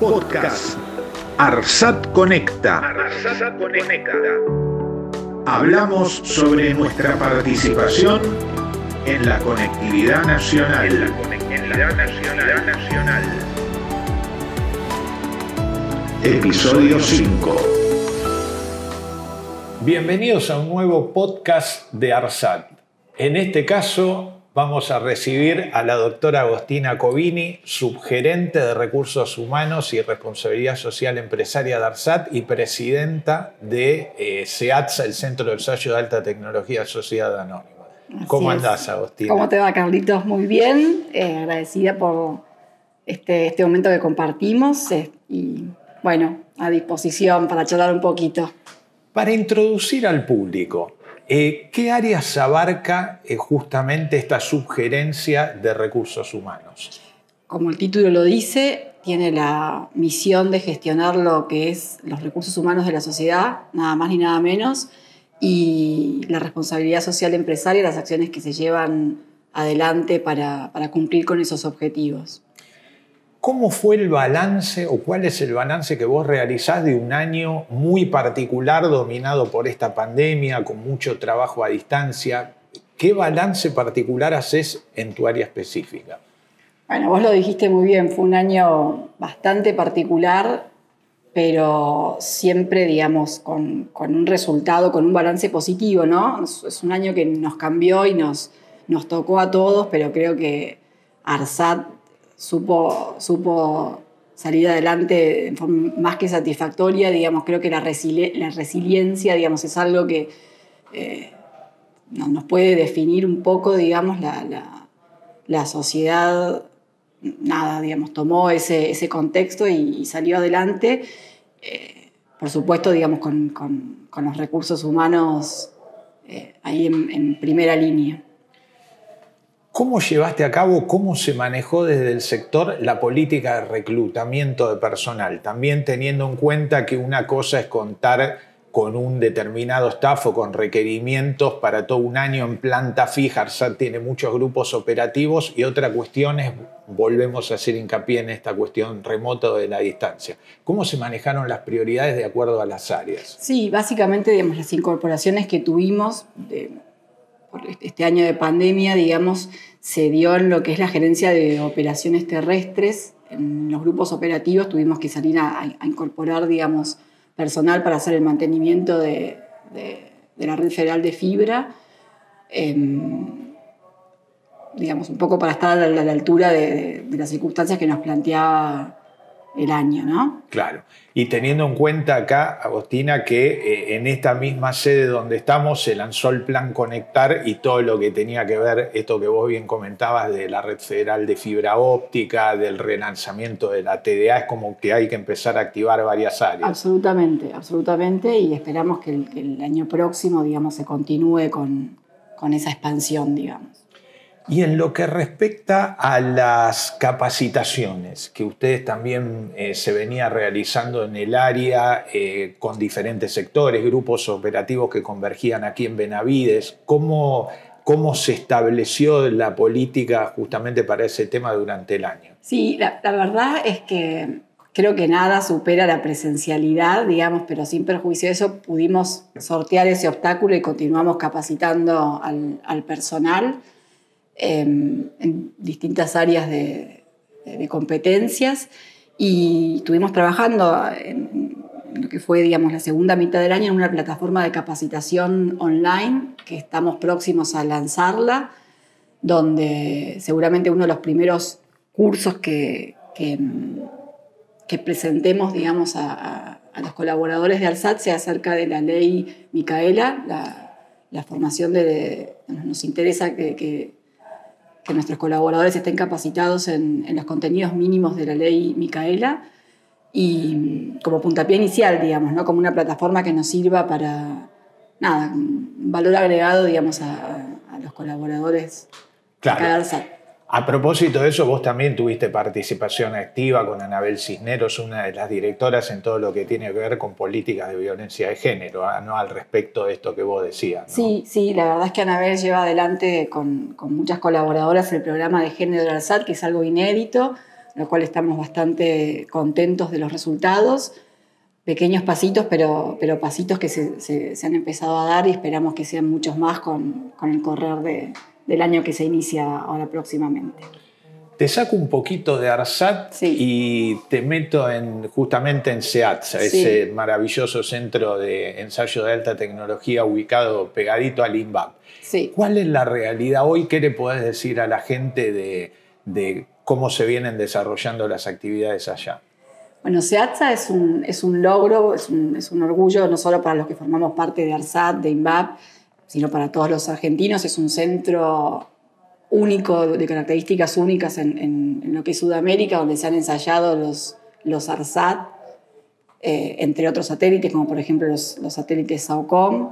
Podcast Arsat Conecta. Hablamos sobre nuestra participación en la conectividad nacional. En la conectividad nacional. Episodio 5. Bienvenidos a un nuevo podcast de ARSAT. En este caso vamos a recibir a la doctora Agostina Covini, subgerente de Recursos Humanos y Responsabilidad Social Empresaria de ARSAT y presidenta de eh, SEATSA, el Centro de Ensayo de Alta Tecnología Sociedad Anónima. ¿Cómo andás, Agostina? ¿Cómo te va, Carlitos? Muy bien. Eh, agradecida por este, este momento que compartimos eh, y, bueno, a disposición para charlar un poquito. Para introducir al público, eh, ¿Qué áreas abarca eh, justamente esta sugerencia de recursos humanos? Como el título lo dice, tiene la misión de gestionar lo que es los recursos humanos de la sociedad, nada más ni nada menos, y la responsabilidad social empresaria, las acciones que se llevan adelante para cumplir con esos objetivos. ¿Cómo fue el balance o cuál es el balance que vos realizás de un año muy particular dominado por esta pandemia, con mucho trabajo a distancia? ¿Qué balance particular haces en tu área específica? Bueno, vos lo dijiste muy bien, fue un año bastante particular, pero siempre, digamos, con, un resultado, con un balance positivo, ¿no? Es un año que nos cambió y nos, nos tocó a todos, pero creo que ARSAT supo, supo salir adelante más que satisfactoria, digamos, creo que la, la resiliencia, digamos, es algo que eh, nos puede definir un poco, digamos, la, sociedad, nada, digamos, tomó ese, ese contexto y, salió adelante, eh, por supuesto, digamos, con, los recursos humanos eh, ahí en primera línea. ¿Cómo llevaste a cabo, cómo se manejó desde el sector la política de reclutamiento de personal? También teniendo en cuenta que una cosa es contar con un determinado staff o con requerimientos para todo un año en planta fija. ARSAT tiene muchos grupos operativos y otra cuestión es, volvemos a hacer hincapié en esta cuestión remota de la distancia. ¿Cómo se manejaron las prioridades de acuerdo a las áreas? Sí, básicamente digamos, las incorporaciones que tuvimos por este año de pandemia, digamos, se dio en lo que es la gerencia de operaciones terrestres. En los grupos operativos tuvimos que salir a, incorporar, digamos, personal para hacer el mantenimiento de, la red federal de fibra. Em, digamos, un poco para estar a la, altura de, las circunstancias que nos planteaba el año, ¿no? Claro. Y teniendo en cuenta acá, Agostina, que eh, en esta misma sede donde estamos se lanzó el plan Conectar y todo lo que tenía que ver, esto que vos bien comentabas de la red federal de fibra óptica, del relanzamiento de la TDA, es como que hay que empezar a activar varias áreas. Absolutamente, absolutamente, y esperamos que el, año próximo, digamos, se continúe con, con esa expansión, digamos. Y en lo que respecta a las capacitaciones que ustedes también eh, se venía realizando en el área eh, con diferentes sectores, grupos operativos que convergían aquí en Benavides, ¿cómo, cómo se estableció la política justamente para ese tema durante el año? Sí, la, verdad es que creo que nada supera la presencialidad, digamos, pero sin perjuicio de eso pudimos sortear ese obstáculo y continuamos capacitando al, al personal. Em, en distintas áreas de, competencias y estuvimos trabajando en, lo que fue digamos, la segunda mitad del año en una plataforma de capacitación online que estamos próximos a lanzarla, donde seguramente uno de los primeros cursos que, que, presentemos digamos, a, los colaboradores de ARSAT sea acerca de la ley Micaela, la, formación de, nos interesa que que nuestros colaboradores estén capacitados en, los contenidos mínimos de la ley Micaela y como puntapié inicial, digamos, ¿no? como una plataforma que nos sirva para, nada, valor agregado, digamos, a, los colaboradores claro. A propósito de eso, vos también tuviste participación activa con Anabel Cisneros, una de las directoras en todo lo que tiene que ver con políticas de violencia de género, ¿ah? ¿no? al respecto de esto que vos decías. Sí, sí, la verdad es que Anabel lleva adelante con, muchas colaboradoras el programa de género del ALSAT, que es algo inédito. lo cual estamos bastante contentos de los resultados. Pequeños pasitos, pero, pero pasitos que se, se, han empezado a dar y esperamos que sean muchos más con, con el correr del año que se inicia ahora próximamente. Te saco un poquito de ARSAT y te meto en, justamente en SEATSA, ese maravilloso centro de ensayo de alta tecnología ubicado pegadito al INVAP. ¿Cuál es la realidad hoy? ¿Qué le podés decir a la gente de, cómo se vienen desarrollando las actividades allá? Bueno, SEATSA es un, es un logro, es un, es un, orgullo no solo para los que formamos parte de ARSAT, de INVAP, sino para todos los argentinos. Es un centro único, de características únicas en, lo que es Sudamérica, donde se han ensayado los, los ARSAT, eh, entre otros satélites, como por ejemplo los, satélites SAOCOM.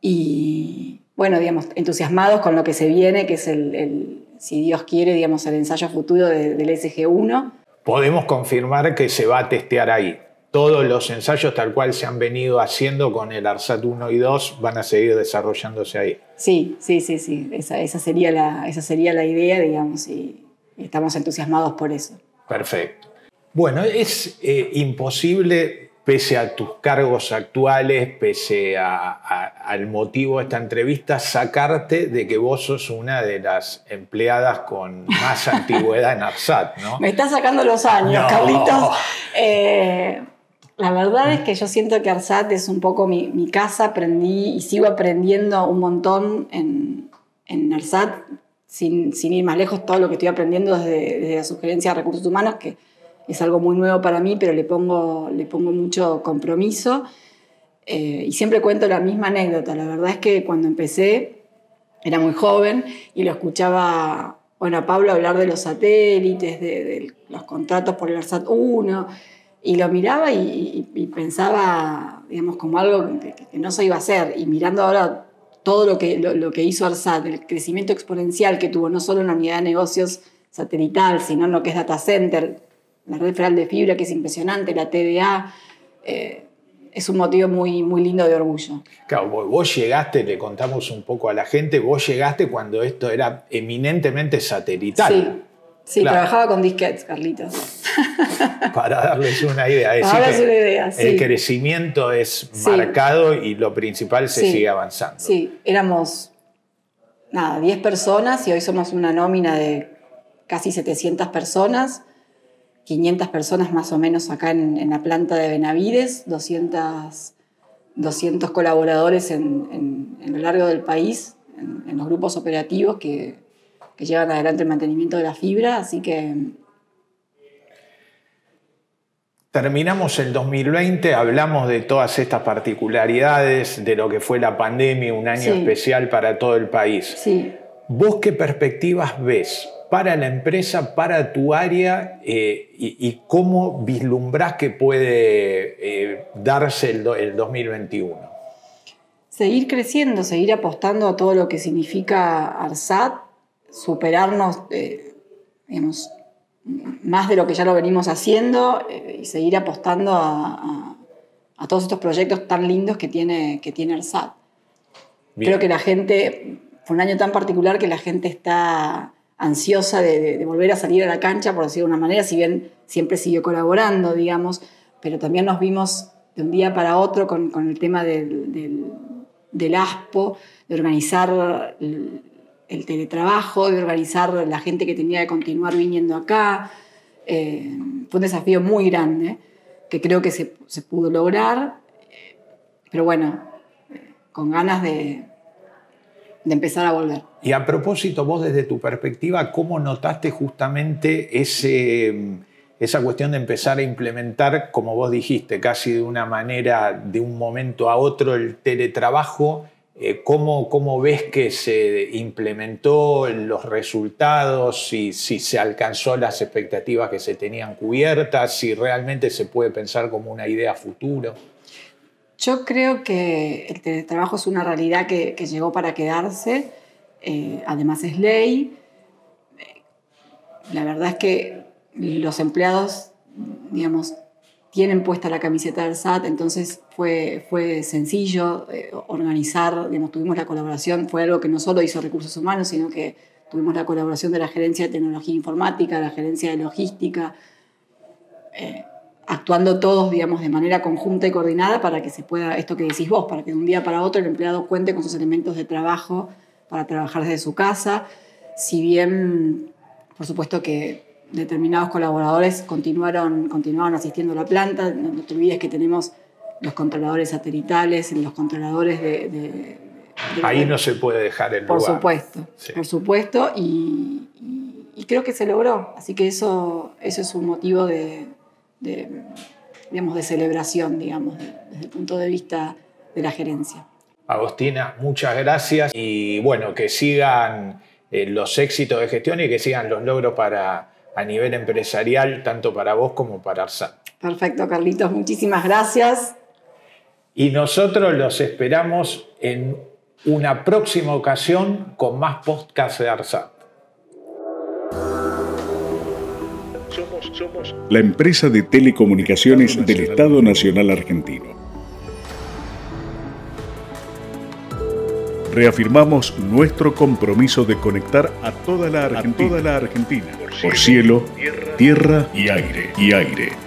Y bueno, digamos, entusiasmados con lo que se viene, que es el, si Dios quiere, digamos, el ensayo futuro del SG-1. Podemos confirmar que se va a testear ahí todos los ensayos tal cual se han venido haciendo con el ARSAT 1 y 2 van a seguir desarrollándose ahí. Sí, sí, sí, sí. Esa, sería, la, esa sería la idea, digamos, y estamos entusiasmados por eso. Perfecto. Bueno, es eh, imposible, pese a tus cargos actuales, pese al motivo de esta entrevista, sacarte de que vos sos una de las empleadas con más antigüedad en ARSAT, ¿no? Me está sacando los años, Carlitos. Eh, la verdad es que yo siento que Arsat es un poco mi, casa, aprendí y sigo aprendiendo un montón en, en Arsat, sin, ir más lejos, todo lo que estoy aprendiendo desde, la sugerencia de recursos humanos, que es algo muy nuevo para mí, pero le pongo, le pongo mucho compromiso. Eh, y siempre cuento la misma anécdota. La verdad es que cuando empecé era muy joven y lo escuchaba bueno, a Pablo hablar de los satélites, de, de los contratos por el ARSAT 1 y lo miraba y, pensaba, digamos, como algo que, no se iba a hacer. Y mirando ahora todo lo que, lo, que hizo ARSAT, el crecimiento exponencial que tuvo, no solo en la unidad de negocios satelital, sino en lo que es data center, la red federal de fibra, que es impresionante, la TDA, eh, es un motivo muy, muy lindo de orgullo. Claro, vos llegaste, le contamos un poco a la gente, vos llegaste cuando esto era eminentemente satelital. Sí. Sí, trabajaba con disquetes, Carlitos. Para darles una idea. El crecimiento es marcado y lo principal se sigue avanzando. Sí, éramos, nada, 10 personas y hoy somos una nómina de casi 700 personas. 500 personas más o menos acá en, la planta de Benavides, 200, 200 colaboradores en, lo largo del país, en los grupos operativos que que llevan adelante el mantenimiento de la fibra, así que... Terminamos el 2020, hablamos de todas estas particularidades, de lo que fue la pandemia, un año especial para todo el país. Sí. ¿Vos qué perspectivas ves para la empresa, para tu área eh, y, cómo vislumbrás que puede eh, darse el, el 2021? Seguir creciendo, seguir apostando a todo lo que significa ARSAT, superarnos, eh, digamos, más de lo que ya lo venimos haciendo eh, y seguir apostando a, todos estos proyectos tan lindos que tiene, que tiene el SAT. Creo que la gente, fue un año tan particular que la gente está ansiosa de, volver a salir a la cancha, por decirlo de una manera, si bien siempre siguió colaborando, digamos, pero también nos vimos de un día para otro con, el tema del, del, del ASPO, de organizar el teletrabajo, de organizar la gente que tenía que continuar viniendo acá. Eh, fue un desafío muy grande que creo que se, pudo lograr, pero bueno, con ganas de, de empezar a volver. Y a propósito, vos desde tu perspectiva, ¿cómo notaste justamente ese, esa cuestión de empezar a implementar, como vos dijiste, casi de una manera, de un momento a otro, el teletrabajo? Eh, ¿Cómo, ves que se implementó los resultados, si, si se alcanzó las expectativas que se tenían cubiertas, si realmente se puede pensar como una idea futuro? Yo creo que el teletrabajo es una realidad que, llegó para quedarse, eh, además es ley. La verdad es que los empleados, digamos, tienen puesta la camiseta del SAT, entonces fue, fue sencillo eh, organizar, digamos, tuvimos la colaboración, fue algo que no solo hizo recursos humanos, sino que tuvimos la colaboración de la Gerencia de Tecnología Informática, la Gerencia de Logística, eh, actuando todos, digamos, de manera conjunta y coordinada para que se pueda, esto que decís vos, para que de un día para otro el empleado cuente con sus elementos de trabajo para trabajar desde su casa. Si bien, por supuesto que determinados colaboradores continuaron, continuaron asistiendo a la planta, no, te olvides que tenemos los controladores satelitales, los controladores de... Ahí no se puede dejar el lugar. Por supuesto, por supuesto, y, creo que se logró. Así que eso, eso es un motivo de, digamos, de celebración, digamos, desde el punto de vista de la gerencia. Agostina, muchas gracias y bueno, que sigan eh, los éxitos de gestión y que sigan los logros para, a nivel empresarial, tanto para vos como para ARSAT. Perfecto, Carlitos, muchísimas gracias. Y nosotros los esperamos en una próxima ocasión con más podcast de ARSAT. Somos la empresa de telecomunicaciones del Estado Nacional Argentino. Reafirmamos nuestro compromiso de conectar a toda la Argentina, por cielo, tierra y aire. Y aire.